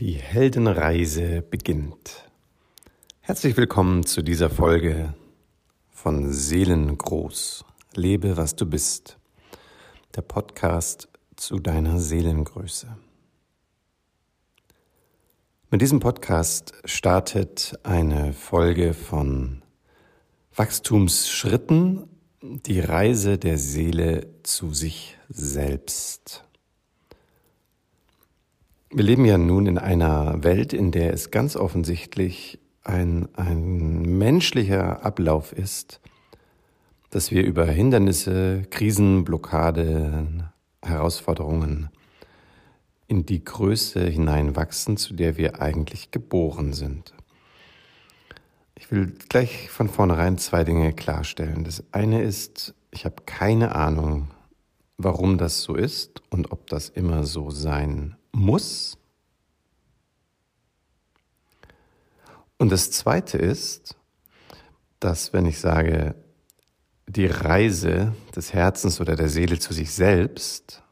Die Heldenreise beginnt. Herzlich willkommen zu dieser Folge von Seelengroß. Lebe, was du bist. Der Podcast zu deiner Seelengröße. Mit diesem Podcast startet eine Folge von Wachstumsschritten, die Reise der Seele zu sich selbst. Wir leben ja nun in einer Welt, in der es ganz offensichtlich ein, ein menschlicher Ablauf ist, dass wir über Hindernisse, Krisen, Blockaden, Herausforderungen in die Größe hineinwachsen, zu der wir eigentlich geboren sind. Ich will gleich von vornherein zwei Dinge klarstellen. Das eine ist, ich habe keine Ahnung, warum das so ist und ob das immer so sein muss. Und das Zweite ist, dass wenn ich sage, die Reise des Herzens oder der Seele zu sich selbst,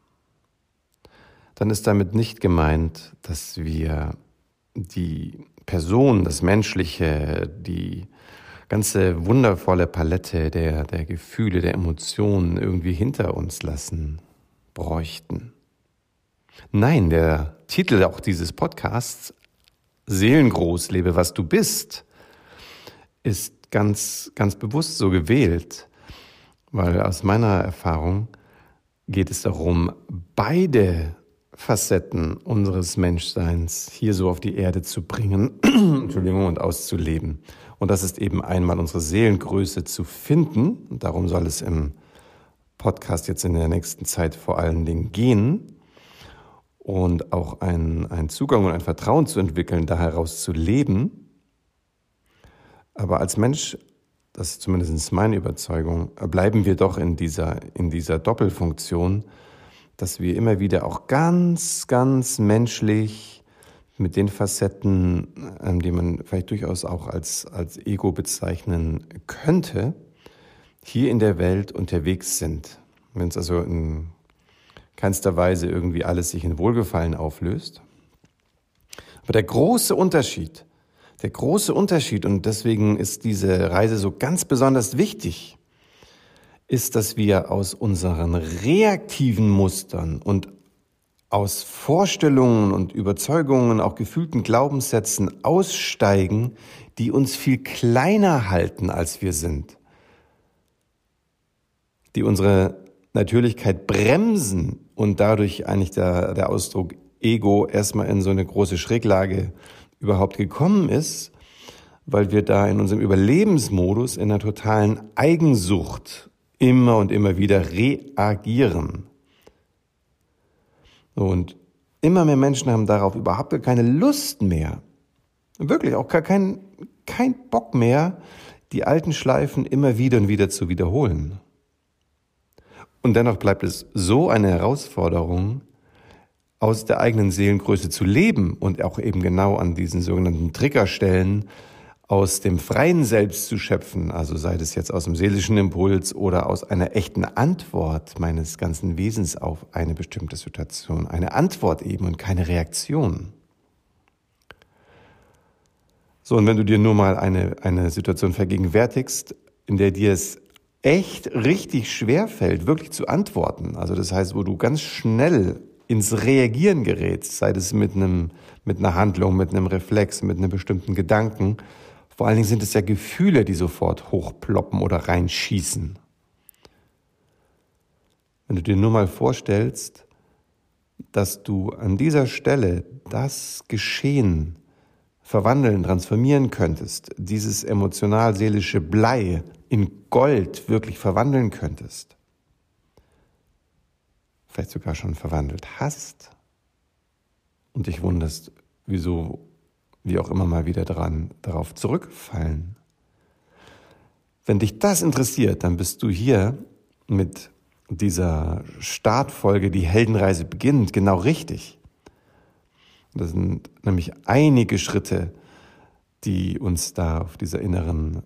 dann ist damit nicht gemeint, dass wir die Person, das Menschliche, die ganze wundervolle Palette der, der Gefühle, der Emotionen irgendwie hinter uns lassen bräuchten. Nein, der Titel auch dieses Podcasts, Seelengroß, lebe was du bist, ist ganz, ganz bewusst so gewählt, weil aus meiner Erfahrung geht es darum, beide Facetten unseres Menschseins hier so auf die Erde zu bringen, Entschuldigung, und auszuleben. Und das ist eben einmal unsere Seelengröße zu finden. Darum soll es im Podcast jetzt in der nächsten Zeit vor allen Dingen gehen und auch ein, ein Zugang und ein Vertrauen zu entwickeln, da heraus zu leben. Aber als Mensch, das ist zumindest meine Überzeugung, bleiben wir doch in dieser, in dieser Doppelfunktion, dass wir immer wieder auch ganz, ganz menschlich mit den Facetten, ähm, die man vielleicht durchaus auch als, als Ego bezeichnen könnte, hier in der Welt unterwegs sind. Wenn es also in keinster Weise irgendwie alles sich in Wohlgefallen auflöst. Aber der große Unterschied, der große Unterschied, und deswegen ist diese Reise so ganz besonders wichtig, ist, dass wir aus unseren reaktiven Mustern und aus Vorstellungen und Überzeugungen, auch gefühlten Glaubenssätzen aussteigen, die uns viel kleiner halten, als wir sind, die unsere Natürlichkeit bremsen und dadurch eigentlich der, der Ausdruck Ego erstmal in so eine große Schräglage überhaupt gekommen ist, weil wir da in unserem Überlebensmodus in einer totalen Eigensucht immer und immer wieder reagieren. Und immer mehr Menschen haben darauf überhaupt keine Lust mehr. Wirklich auch gar kein, kein Bock mehr, die alten Schleifen immer wieder und wieder zu wiederholen. Und dennoch bleibt es so eine Herausforderung, aus der eigenen Seelengröße zu leben und auch eben genau an diesen sogenannten Triggerstellen aus dem freien Selbst zu schöpfen, also sei es jetzt aus dem seelischen Impuls oder aus einer echten Antwort meines ganzen Wesens auf eine bestimmte Situation. Eine Antwort eben und keine Reaktion. So, und wenn du dir nur mal eine, eine Situation vergegenwärtigst, in der dir es echt richtig schwer fällt, wirklich zu antworten. Also das heißt, wo du ganz schnell ins Reagieren gerätst, sei es mit einem, mit einer Handlung, mit einem Reflex, mit einem bestimmten Gedanken. Vor allen Dingen sind es ja Gefühle, die sofort hochploppen oder reinschießen. Wenn du dir nur mal vorstellst, dass du an dieser Stelle das Geschehen verwandeln, transformieren könntest, dieses emotional-seelische Blei in Gold wirklich verwandeln könntest, vielleicht sogar schon verwandelt hast und dich wunderst, wieso, wie auch immer mal wieder dran, darauf zurückfallen. Wenn dich das interessiert, dann bist du hier mit dieser Startfolge, die Heldenreise beginnt, genau richtig. Das sind nämlich einige Schritte, die uns da auf dieser inneren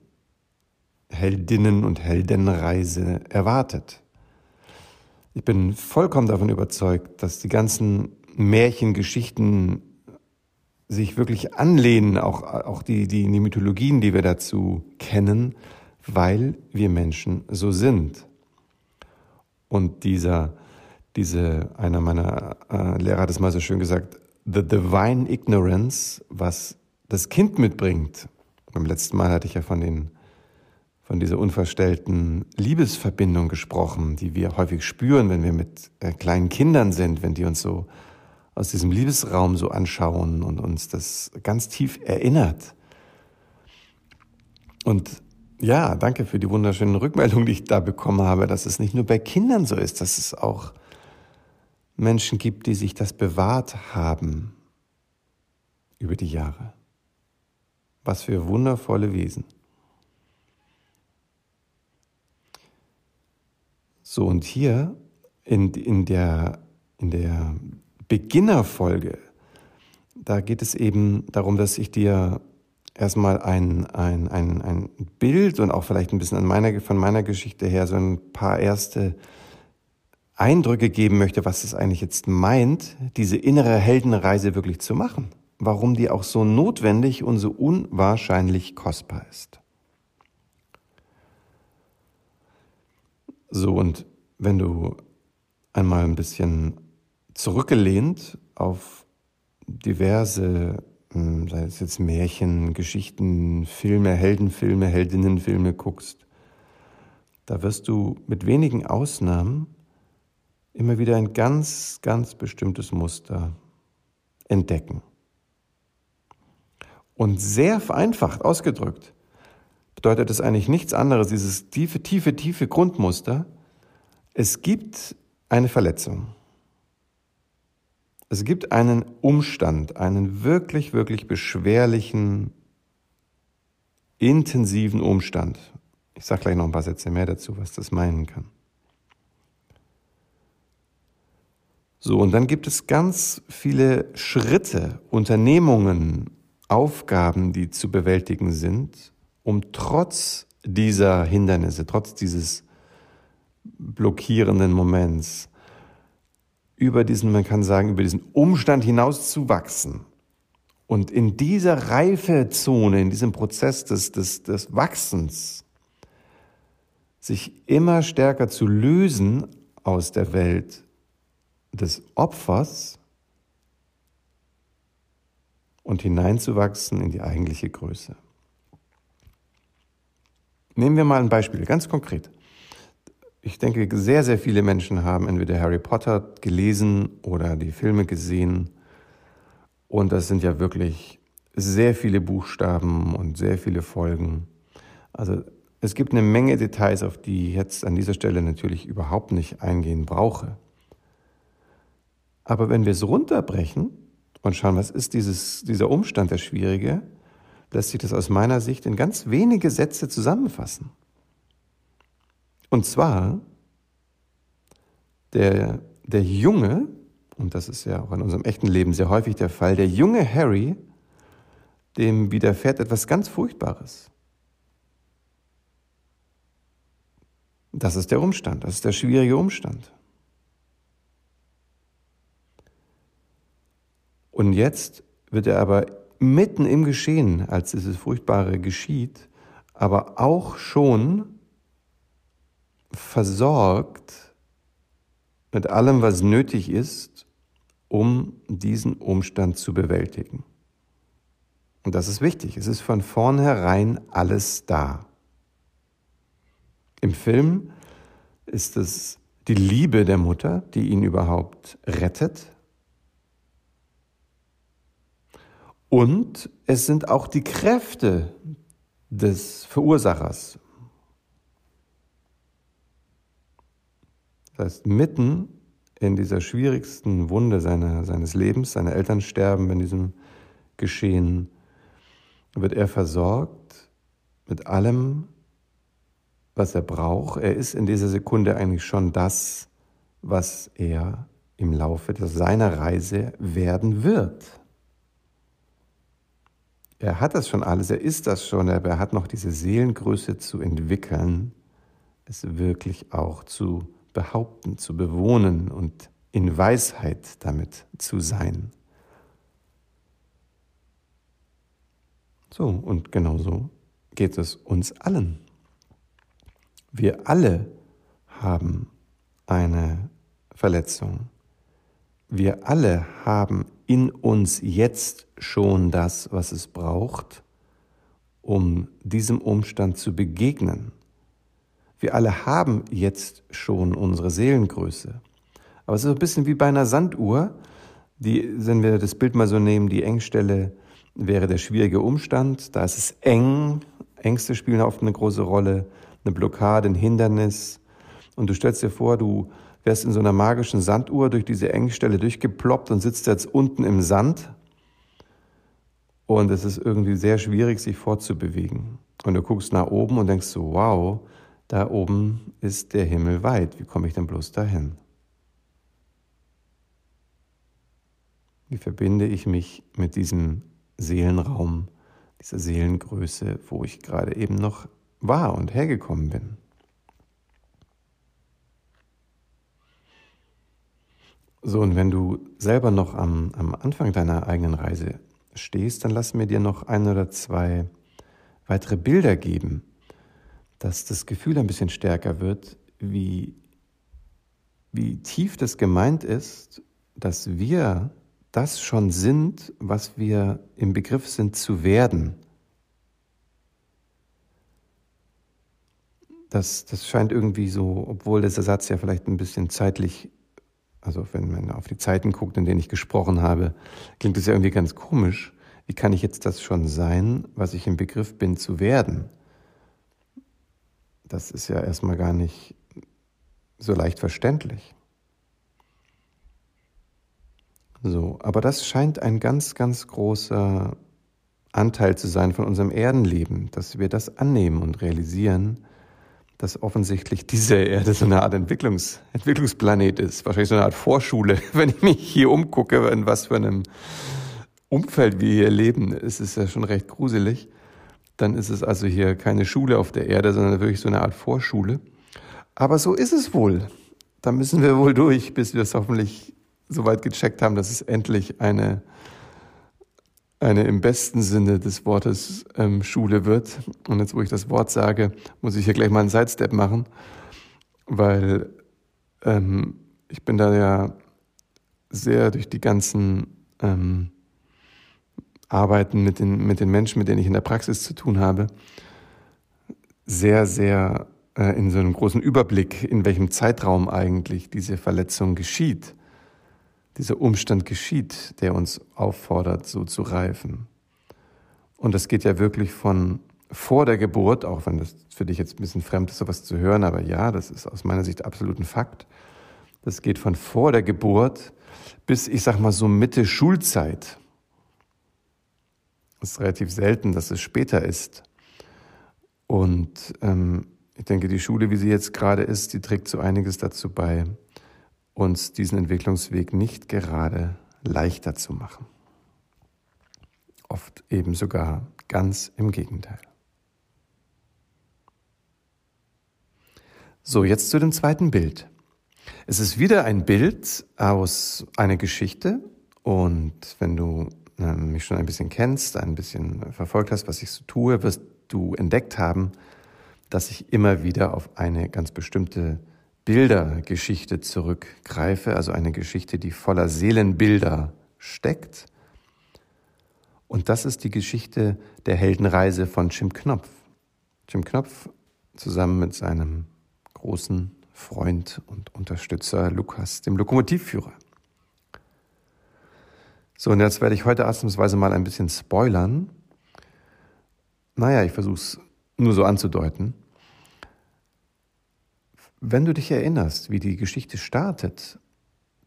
Heldinnen- und Heldenreise erwartet. Ich bin vollkommen davon überzeugt, dass die ganzen Märchengeschichten sich wirklich anlehnen, auch, auch die, die, die Mythologien, die wir dazu kennen, weil wir Menschen so sind. Und dieser, diese, einer meiner äh, Lehrer hat es mal so schön gesagt, the divine ignorance, was das Kind mitbringt. Beim letzten Mal hatte ich ja von den von dieser unverstellten Liebesverbindung gesprochen, die wir häufig spüren, wenn wir mit äh, kleinen Kindern sind, wenn die uns so aus diesem Liebesraum so anschauen und uns das ganz tief erinnert. Und ja, danke für die wunderschönen Rückmeldungen, die ich da bekommen habe, dass es nicht nur bei Kindern so ist, dass es auch Menschen gibt, die sich das bewahrt haben über die Jahre. Was für wundervolle Wesen. So, und hier in, in der, in der Beginnerfolge, da geht es eben darum, dass ich dir erstmal ein, ein, ein, ein Bild und auch vielleicht ein bisschen an meiner, von meiner Geschichte her so ein paar erste Eindrücke geben möchte, was es eigentlich jetzt meint, diese innere Heldenreise wirklich zu machen. Warum die auch so notwendig und so unwahrscheinlich kostbar ist. So, und wenn du einmal ein bisschen zurückgelehnt auf diverse, hm, sei es jetzt Märchen, Geschichten, Filme, Heldenfilme, Heldinnenfilme guckst, da wirst du mit wenigen Ausnahmen immer wieder ein ganz, ganz bestimmtes Muster entdecken. Und sehr vereinfacht ausgedrückt bedeutet es eigentlich nichts anderes, dieses tiefe, tiefe, tiefe Grundmuster. Es gibt eine Verletzung. Es gibt einen Umstand, einen wirklich, wirklich beschwerlichen, intensiven Umstand. Ich sage gleich noch ein paar Sätze mehr dazu, was das meinen kann. So, und dann gibt es ganz viele Schritte, Unternehmungen, Aufgaben, die zu bewältigen sind, um trotz dieser Hindernisse, trotz dieses blockierenden Moments, über diesen, man kann sagen, über diesen Umstand hinaus zu wachsen. Und in dieser Reifezone, in diesem Prozess des, des, des Wachsens, sich immer stärker zu lösen aus der Welt des Opfers und hineinzuwachsen in die eigentliche Größe. Nehmen wir mal ein Beispiel, ganz konkret. Ich denke, sehr, sehr viele Menschen haben entweder Harry Potter gelesen oder die Filme gesehen. Und das sind ja wirklich sehr viele Buchstaben und sehr viele Folgen. Also es gibt eine Menge Details, auf die ich jetzt an dieser Stelle natürlich überhaupt nicht eingehen brauche. Aber wenn wir es runterbrechen und schauen, was ist dieses, dieser Umstand der Schwierige, lässt sich das aus meiner Sicht in ganz wenige Sätze zusammenfassen. Und zwar, der, der Junge, und das ist ja auch in unserem echten Leben sehr häufig der Fall, der junge Harry, dem widerfährt etwas ganz Furchtbares. Das ist der Umstand, das ist der schwierige Umstand. Und jetzt wird er aber mitten im Geschehen, als dieses Furchtbare geschieht, aber auch schon versorgt mit allem, was nötig ist, um diesen Umstand zu bewältigen. Und das ist wichtig. Es ist von vornherein alles da. Im Film ist es die Liebe der Mutter, die ihn überhaupt rettet, Und es sind auch die Kräfte des Verursachers. Das heißt, mitten in dieser schwierigsten Wunde seiner, seines Lebens, seine Eltern sterben in diesem Geschehen, wird er versorgt mit allem, was er braucht. Er ist in dieser Sekunde eigentlich schon das, was er im Laufe seiner Reise werden wird. Er hat das schon alles, er ist das schon, aber er hat noch diese Seelengröße zu entwickeln, es wirklich auch zu behaupten, zu bewohnen und in Weisheit damit zu sein. So, und genauso geht es uns allen. Wir alle haben eine Verletzung. Wir alle haben in uns jetzt schon das, was es braucht, um diesem Umstand zu begegnen. Wir alle haben jetzt schon unsere Seelengröße. Aber es ist ein bisschen wie bei einer Sanduhr, die, wenn wir das Bild mal so nehmen, die Engstelle wäre der schwierige Umstand. Da ist es eng. Ängste spielen oft eine große Rolle. Eine Blockade, ein Hindernis. Und du stellst dir vor, du wärst in so einer magischen Sanduhr durch diese Engstelle durchgeploppt und sitzt jetzt unten im Sand. Und es ist irgendwie sehr schwierig, sich fortzubewegen. Und du guckst nach oben und denkst so, wow, da oben ist der Himmel weit. Wie komme ich denn bloß dahin? Wie verbinde ich mich mit diesem Seelenraum, dieser Seelengröße, wo ich gerade eben noch war und hergekommen bin? So, und wenn du selber noch am, am Anfang deiner eigenen Reise stehst, dann lass mir dir noch ein oder zwei weitere Bilder geben, dass das Gefühl ein bisschen stärker wird, wie, wie tief das gemeint ist, dass wir das schon sind, was wir im Begriff sind zu werden. Das, das scheint irgendwie so, obwohl dieser Satz ja vielleicht ein bisschen zeitlich, also wenn man auf die Zeiten guckt, in denen ich gesprochen habe, klingt es ja irgendwie ganz komisch. Wie kann ich jetzt das schon sein, was ich im Begriff bin zu werden? Das ist ja erstmal gar nicht so leicht verständlich. So, aber das scheint ein ganz, ganz großer Anteil zu sein von unserem Erdenleben, dass wir das annehmen und realisieren, dass offensichtlich diese Erde so eine Art Entwicklungs Entwicklungsplanet ist, wahrscheinlich so eine Art Vorschule. Wenn ich mich hier umgucke, in was für einem Umfeld wir hier leben, ist es ja schon recht gruselig dann ist es also hier keine Schule auf der Erde, sondern wirklich so eine Art Vorschule. Aber so ist es wohl. Da müssen wir wohl durch, bis wir es hoffentlich so weit gecheckt haben, dass es endlich eine, eine im besten Sinne des Wortes ähm, Schule wird. Und jetzt, wo ich das Wort sage, muss ich hier gleich mal einen Sidestep machen, weil ähm, ich bin da ja sehr durch die ganzen ähm, Arbeiten mit den, mit den Menschen, mit denen ich in der Praxis zu tun habe, sehr, sehr äh, in so einem großen Überblick, in welchem Zeitraum eigentlich diese Verletzung geschieht, dieser Umstand geschieht, der uns auffordert, so zu reifen. Und das geht ja wirklich von vor der Geburt, auch wenn das für dich jetzt ein bisschen fremd ist, sowas zu hören, aber ja, das ist aus meiner Sicht absolut ein Fakt. Das geht von vor der Geburt bis, ich sag mal, so Mitte Schulzeit. Es ist relativ selten, dass es später ist. Und ähm, ich denke, die Schule, wie sie jetzt gerade ist, die trägt so einiges dazu bei, uns diesen Entwicklungsweg nicht gerade leichter zu machen. Oft eben sogar ganz im Gegenteil. So, jetzt zu dem zweiten Bild. Es ist wieder ein Bild aus einer Geschichte und wenn du ähm, mich schon ein bisschen kennst, ein bisschen verfolgt hast, was ich so tue, wirst du entdeckt haben, dass ich immer wieder auf eine ganz bestimmte Bildergeschichte zurückgreife, also eine Geschichte, die voller Seelenbilder steckt. Und das ist die Geschichte der Heldenreise von Jim Knopf. Jim Knopf zusammen mit seinem großen Freund und Unterstützer Lukas, dem Lokomotivführer. So, und jetzt werde ich heute ausnahmsweise mal ein bisschen spoilern. Naja, ich versuche es nur so anzudeuten. Wenn du dich erinnerst, wie die Geschichte startet,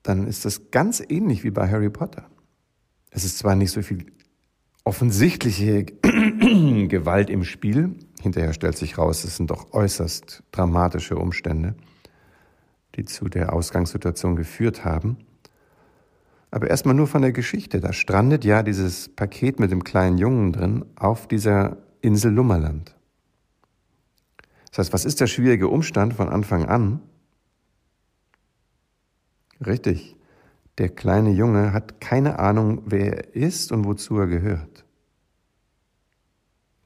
dann ist das ganz ähnlich wie bei Harry Potter. Es ist zwar nicht so viel offensichtliche Gewalt im Spiel, hinterher stellt sich raus, es sind doch äußerst dramatische Umstände, die zu der Ausgangssituation geführt haben. Aber erstmal nur von der Geschichte. Da strandet ja dieses Paket mit dem kleinen Jungen drin auf dieser Insel Lummerland. Das heißt, was ist der schwierige Umstand von Anfang an? Richtig. Der kleine Junge hat keine Ahnung, wer er ist und wozu er gehört.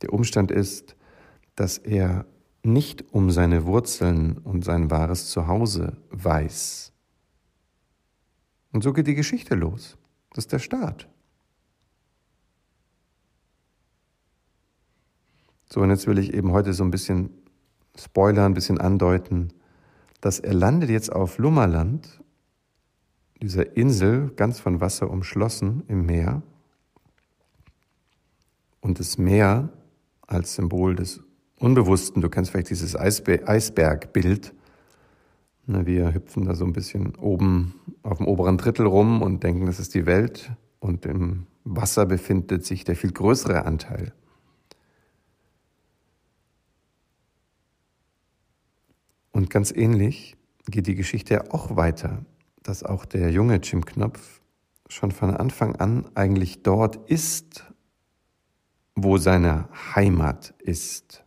Der Umstand ist, dass er nicht um seine Wurzeln und sein wahres Zuhause weiß. Und so geht die Geschichte los. Das ist der Staat. So, und jetzt will ich eben heute so ein bisschen spoilern, ein bisschen andeuten, dass er landet jetzt auf Lummerland, dieser Insel, ganz von Wasser umschlossen im Meer. Und das Meer als Symbol des Unbewussten, du kennst vielleicht dieses Eisbergbild. Wir hüpfen da so ein bisschen oben auf dem oberen Drittel rum und denken, das ist die Welt. Und im Wasser befindet sich der viel größere Anteil. Und ganz ähnlich geht die Geschichte auch weiter, dass auch der junge Jim Knopf schon von Anfang an eigentlich dort ist, wo seine Heimat ist.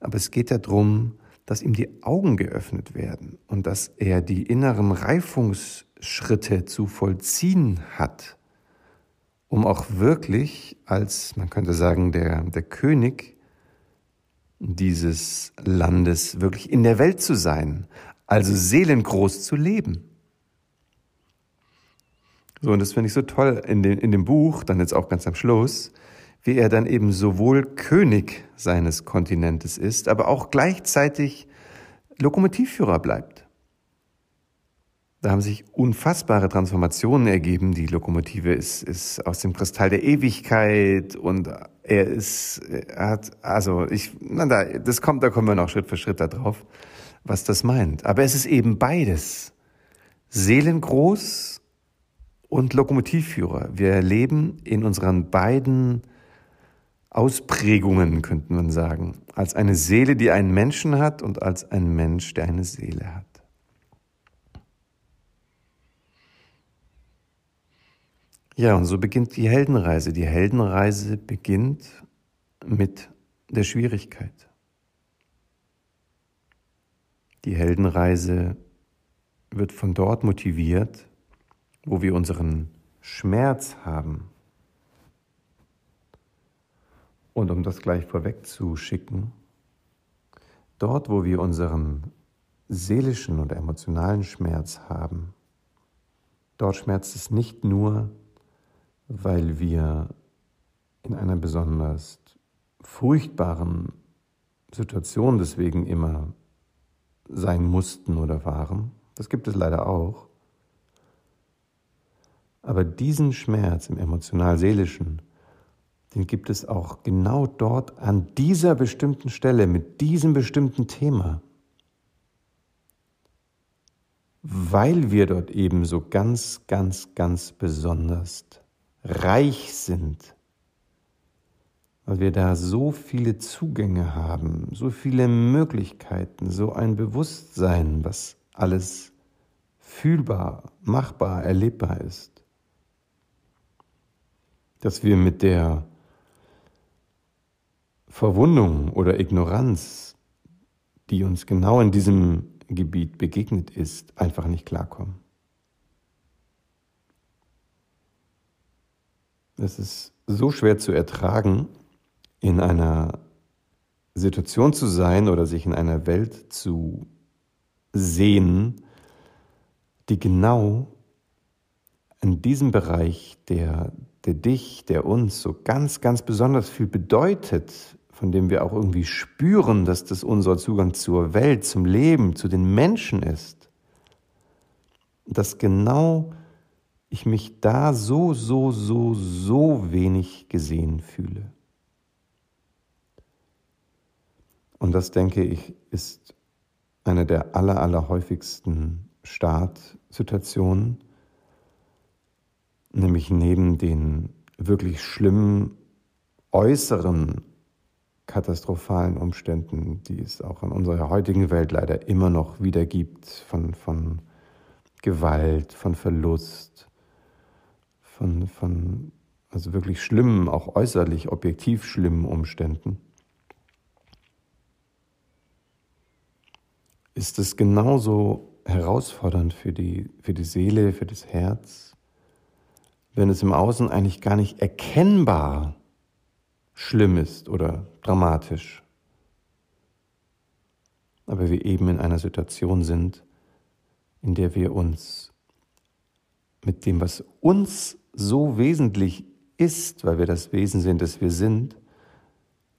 Aber es geht darum, dass ihm die Augen geöffnet werden und dass er die inneren Reifungsschritte zu vollziehen hat, um auch wirklich als, man könnte sagen, der, der König dieses Landes wirklich in der Welt zu sein, also seelengroß zu leben. So, und das finde ich so toll in dem, in dem Buch, dann jetzt auch ganz am Schluss, wie er dann eben sowohl König seines Kontinentes ist, aber auch gleichzeitig Lokomotivführer bleibt. Da haben sich unfassbare Transformationen ergeben. Die Lokomotive ist, ist aus dem Kristall der Ewigkeit und er ist, er hat, also ich, na da, das kommt, da kommen wir noch Schritt für Schritt da drauf, was das meint. Aber es ist eben beides. Seelengroß und Lokomotivführer. Wir leben in unseren beiden Ausprägungen, könnte man sagen. Als eine Seele, die einen Menschen hat und als ein Mensch, der eine Seele hat. Ja, und so beginnt die Heldenreise. Die Heldenreise beginnt mit der Schwierigkeit. Die Heldenreise wird von dort motiviert, wo wir unseren Schmerz haben. Und um das gleich vorwegzuschicken, dort, wo wir unseren seelischen und emotionalen Schmerz haben, dort schmerzt es nicht nur, weil wir in einer besonders furchtbaren Situation deswegen immer sein mussten oder waren. Das gibt es leider auch. Aber diesen Schmerz im emotional-seelischen, den gibt es auch genau dort an dieser bestimmten Stelle mit diesem bestimmten Thema, weil wir dort eben so ganz, ganz, ganz besonders reich sind, weil wir da so viele Zugänge haben, so viele Möglichkeiten, so ein Bewusstsein, was alles fühlbar, machbar, erlebbar ist, dass wir mit der Verwundung oder Ignoranz, die uns genau in diesem Gebiet begegnet ist, einfach nicht klarkommen. Es ist so schwer zu ertragen, in einer Situation zu sein oder sich in einer Welt zu sehen, die genau in diesem Bereich, der, der dich, der uns so ganz, ganz besonders viel bedeutet, von dem wir auch irgendwie spüren, dass das unser Zugang zur Welt, zum Leben, zu den Menschen ist, dass genau ich mich da so, so, so, so wenig gesehen fühle. Und das, denke ich, ist eine der aller, aller häufigsten Startsituationen, nämlich neben den wirklich schlimmen äußeren katastrophalen Umständen, die es auch in unserer heutigen Welt leider immer noch wieder gibt, von, von Gewalt, von Verlust, von, von also wirklich schlimmen, auch äußerlich, objektiv schlimmen Umständen, ist es genauso herausfordernd für die, für die Seele, für das Herz, wenn es im Außen eigentlich gar nicht erkennbar schlimm ist oder dramatisch. Aber wir eben in einer Situation sind, in der wir uns mit dem, was uns so wesentlich ist, weil wir das Wesen sind, das wir sind,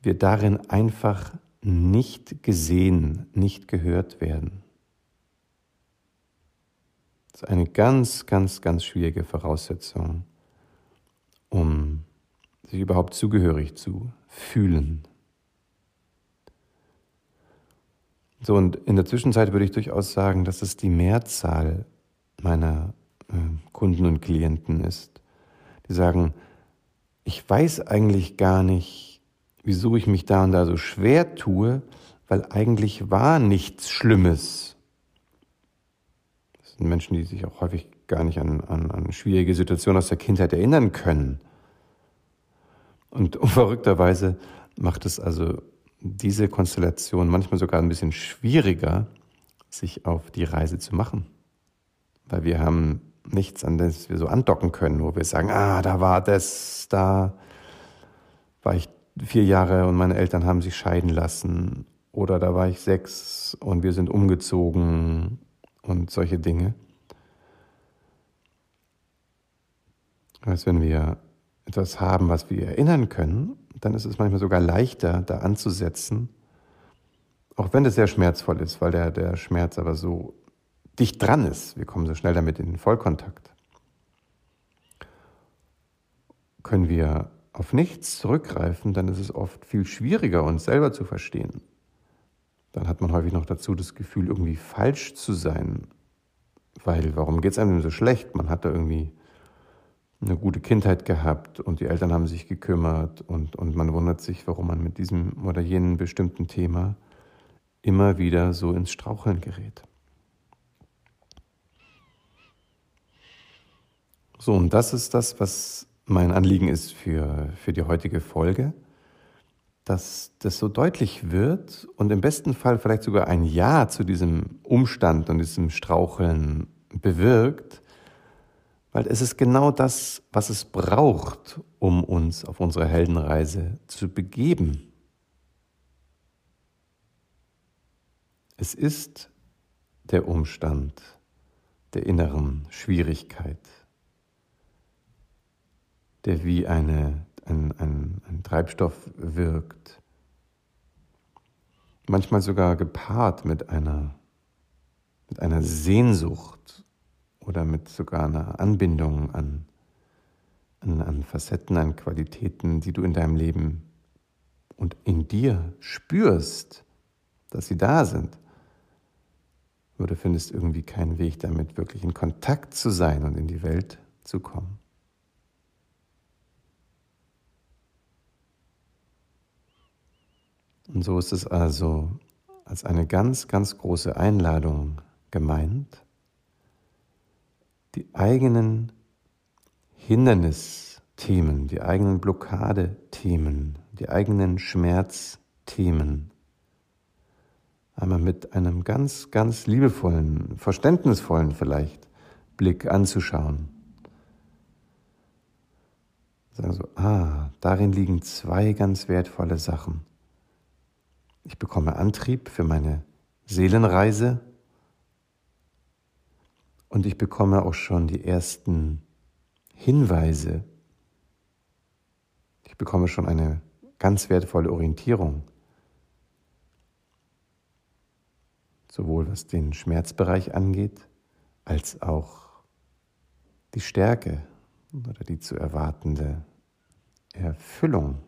wir darin einfach nicht gesehen, nicht gehört werden. Das ist eine ganz, ganz, ganz schwierige Voraussetzung, um sich überhaupt zugehörig zu fühlen. So, und in der Zwischenzeit würde ich durchaus sagen, dass es die Mehrzahl meiner äh, Kunden und Klienten ist, die sagen, ich weiß eigentlich gar nicht, wieso ich mich da und da so schwer tue, weil eigentlich war nichts Schlimmes. Das sind Menschen, die sich auch häufig gar nicht an, an, an schwierige Situationen aus der Kindheit erinnern können. Und verrückterweise macht es also diese Konstellation manchmal sogar ein bisschen schwieriger, sich auf die Reise zu machen. Weil wir haben nichts, an das wir so andocken können, wo wir sagen, ah, da war das, da war ich vier Jahre und meine Eltern haben sich scheiden lassen. Oder da war ich sechs und wir sind umgezogen und solche Dinge. Als wenn wir etwas haben, was wir erinnern können, dann ist es manchmal sogar leichter, da anzusetzen, auch wenn es sehr schmerzvoll ist, weil der, der Schmerz aber so dicht dran ist. Wir kommen so schnell damit in den Vollkontakt. Können wir auf nichts zurückgreifen, dann ist es oft viel schwieriger, uns selber zu verstehen. Dann hat man häufig noch dazu das Gefühl, irgendwie falsch zu sein. Weil, warum geht es einem so schlecht? Man hat da irgendwie eine gute Kindheit gehabt und die Eltern haben sich gekümmert und, und man wundert sich, warum man mit diesem oder jenem bestimmten Thema immer wieder so ins Straucheln gerät. So, und das ist das, was mein Anliegen ist für, für die heutige Folge, dass das so deutlich wird und im besten Fall vielleicht sogar ein Ja zu diesem Umstand und diesem Straucheln bewirkt, weil es ist genau das, was es braucht, um uns auf unsere Heldenreise zu begeben. Es ist der Umstand der inneren Schwierigkeit, der wie eine, ein, ein, ein Treibstoff wirkt. Manchmal sogar gepaart mit einer, mit einer Sehnsucht oder mit sogar einer Anbindung an, an, an Facetten, an Qualitäten, die du in deinem Leben und in dir spürst, dass sie da sind. Nur du findest irgendwie keinen Weg damit, wirklich in Kontakt zu sein und in die Welt zu kommen. Und so ist es also als eine ganz, ganz große Einladung gemeint, die eigenen Hindernisthemen, die eigenen Blockadethemen, die eigenen Schmerzthemen einmal mit einem ganz, ganz liebevollen, verständnisvollen vielleicht Blick anzuschauen. Sagen so, ah, darin liegen zwei ganz wertvolle Sachen. Ich bekomme Antrieb für meine Seelenreise und ich bekomme auch schon die ersten Hinweise. Ich bekomme schon eine ganz wertvolle Orientierung, sowohl was den Schmerzbereich angeht, als auch die Stärke oder die zu erwartende Erfüllung.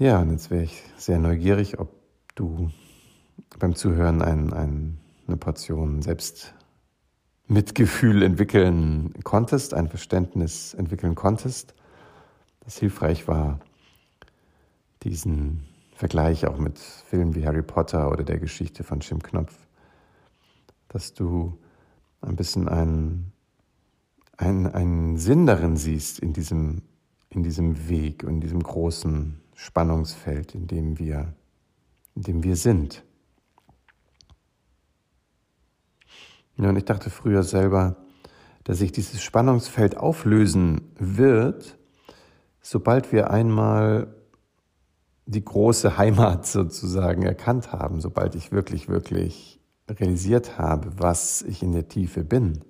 Ja, und jetzt wäre ich sehr neugierig, ob du beim Zuhören ein, ein, eine Portion Selbstmitgefühl entwickeln konntest, ein Verständnis entwickeln konntest, das hilfreich war, diesen Vergleich auch mit Filmen wie Harry Potter oder der Geschichte von Jim Knopf, dass du ein bisschen einen, einen, einen Sinn darin siehst in diesem, in diesem Weg, in diesem großen Spannungsfeld, in dem wir, in dem wir sind. Ja, und ich dachte früher selber, dass sich dieses Spannungsfeld auflösen wird, sobald wir einmal die große Heimat sozusagen erkannt haben, sobald ich wirklich, wirklich realisiert habe, was ich in der Tiefe bin.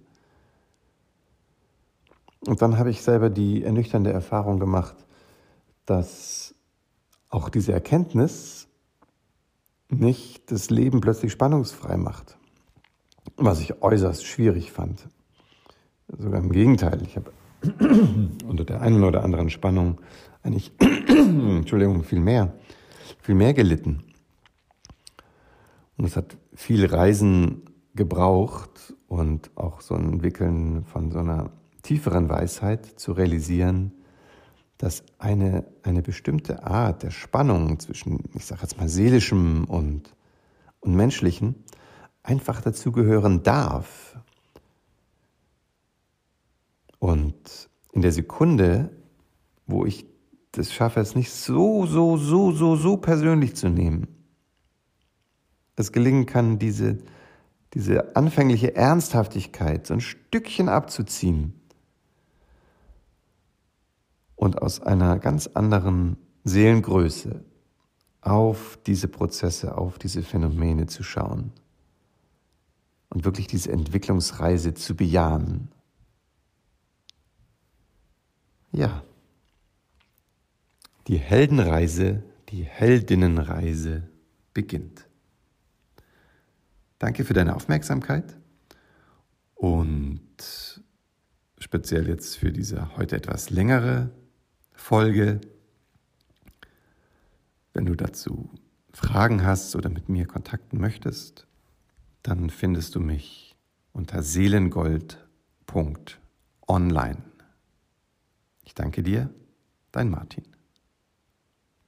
Und dann habe ich selber die ernüchternde Erfahrung gemacht, dass auch diese Erkenntnis nicht das Leben plötzlich spannungsfrei macht, was ich äußerst schwierig fand. Sogar im Gegenteil, ich habe unter der einen oder anderen Spannung eigentlich, Entschuldigung, viel mehr, viel mehr gelitten. Und es hat viel Reisen gebraucht und auch so ein Entwickeln von so einer tieferen Weisheit zu realisieren, dass eine, eine bestimmte Art der Spannung zwischen, ich sage jetzt mal, seelischem und, und menschlichem einfach dazugehören darf. Und in der Sekunde, wo ich das schaffe, es nicht so, so, so, so, so persönlich zu nehmen, es gelingen kann, diese, diese anfängliche Ernsthaftigkeit so ein Stückchen abzuziehen und aus einer ganz anderen Seelengröße auf diese Prozesse, auf diese Phänomene zu schauen und wirklich diese Entwicklungsreise zu bejahen. Ja, die Heldenreise, die Heldinnenreise beginnt. Danke für deine Aufmerksamkeit und speziell jetzt für diese heute etwas längere Folge. Wenn du dazu Fragen hast oder mit mir kontakten möchtest, dann findest du mich unter seelengold.online. Ich danke dir, dein Martin.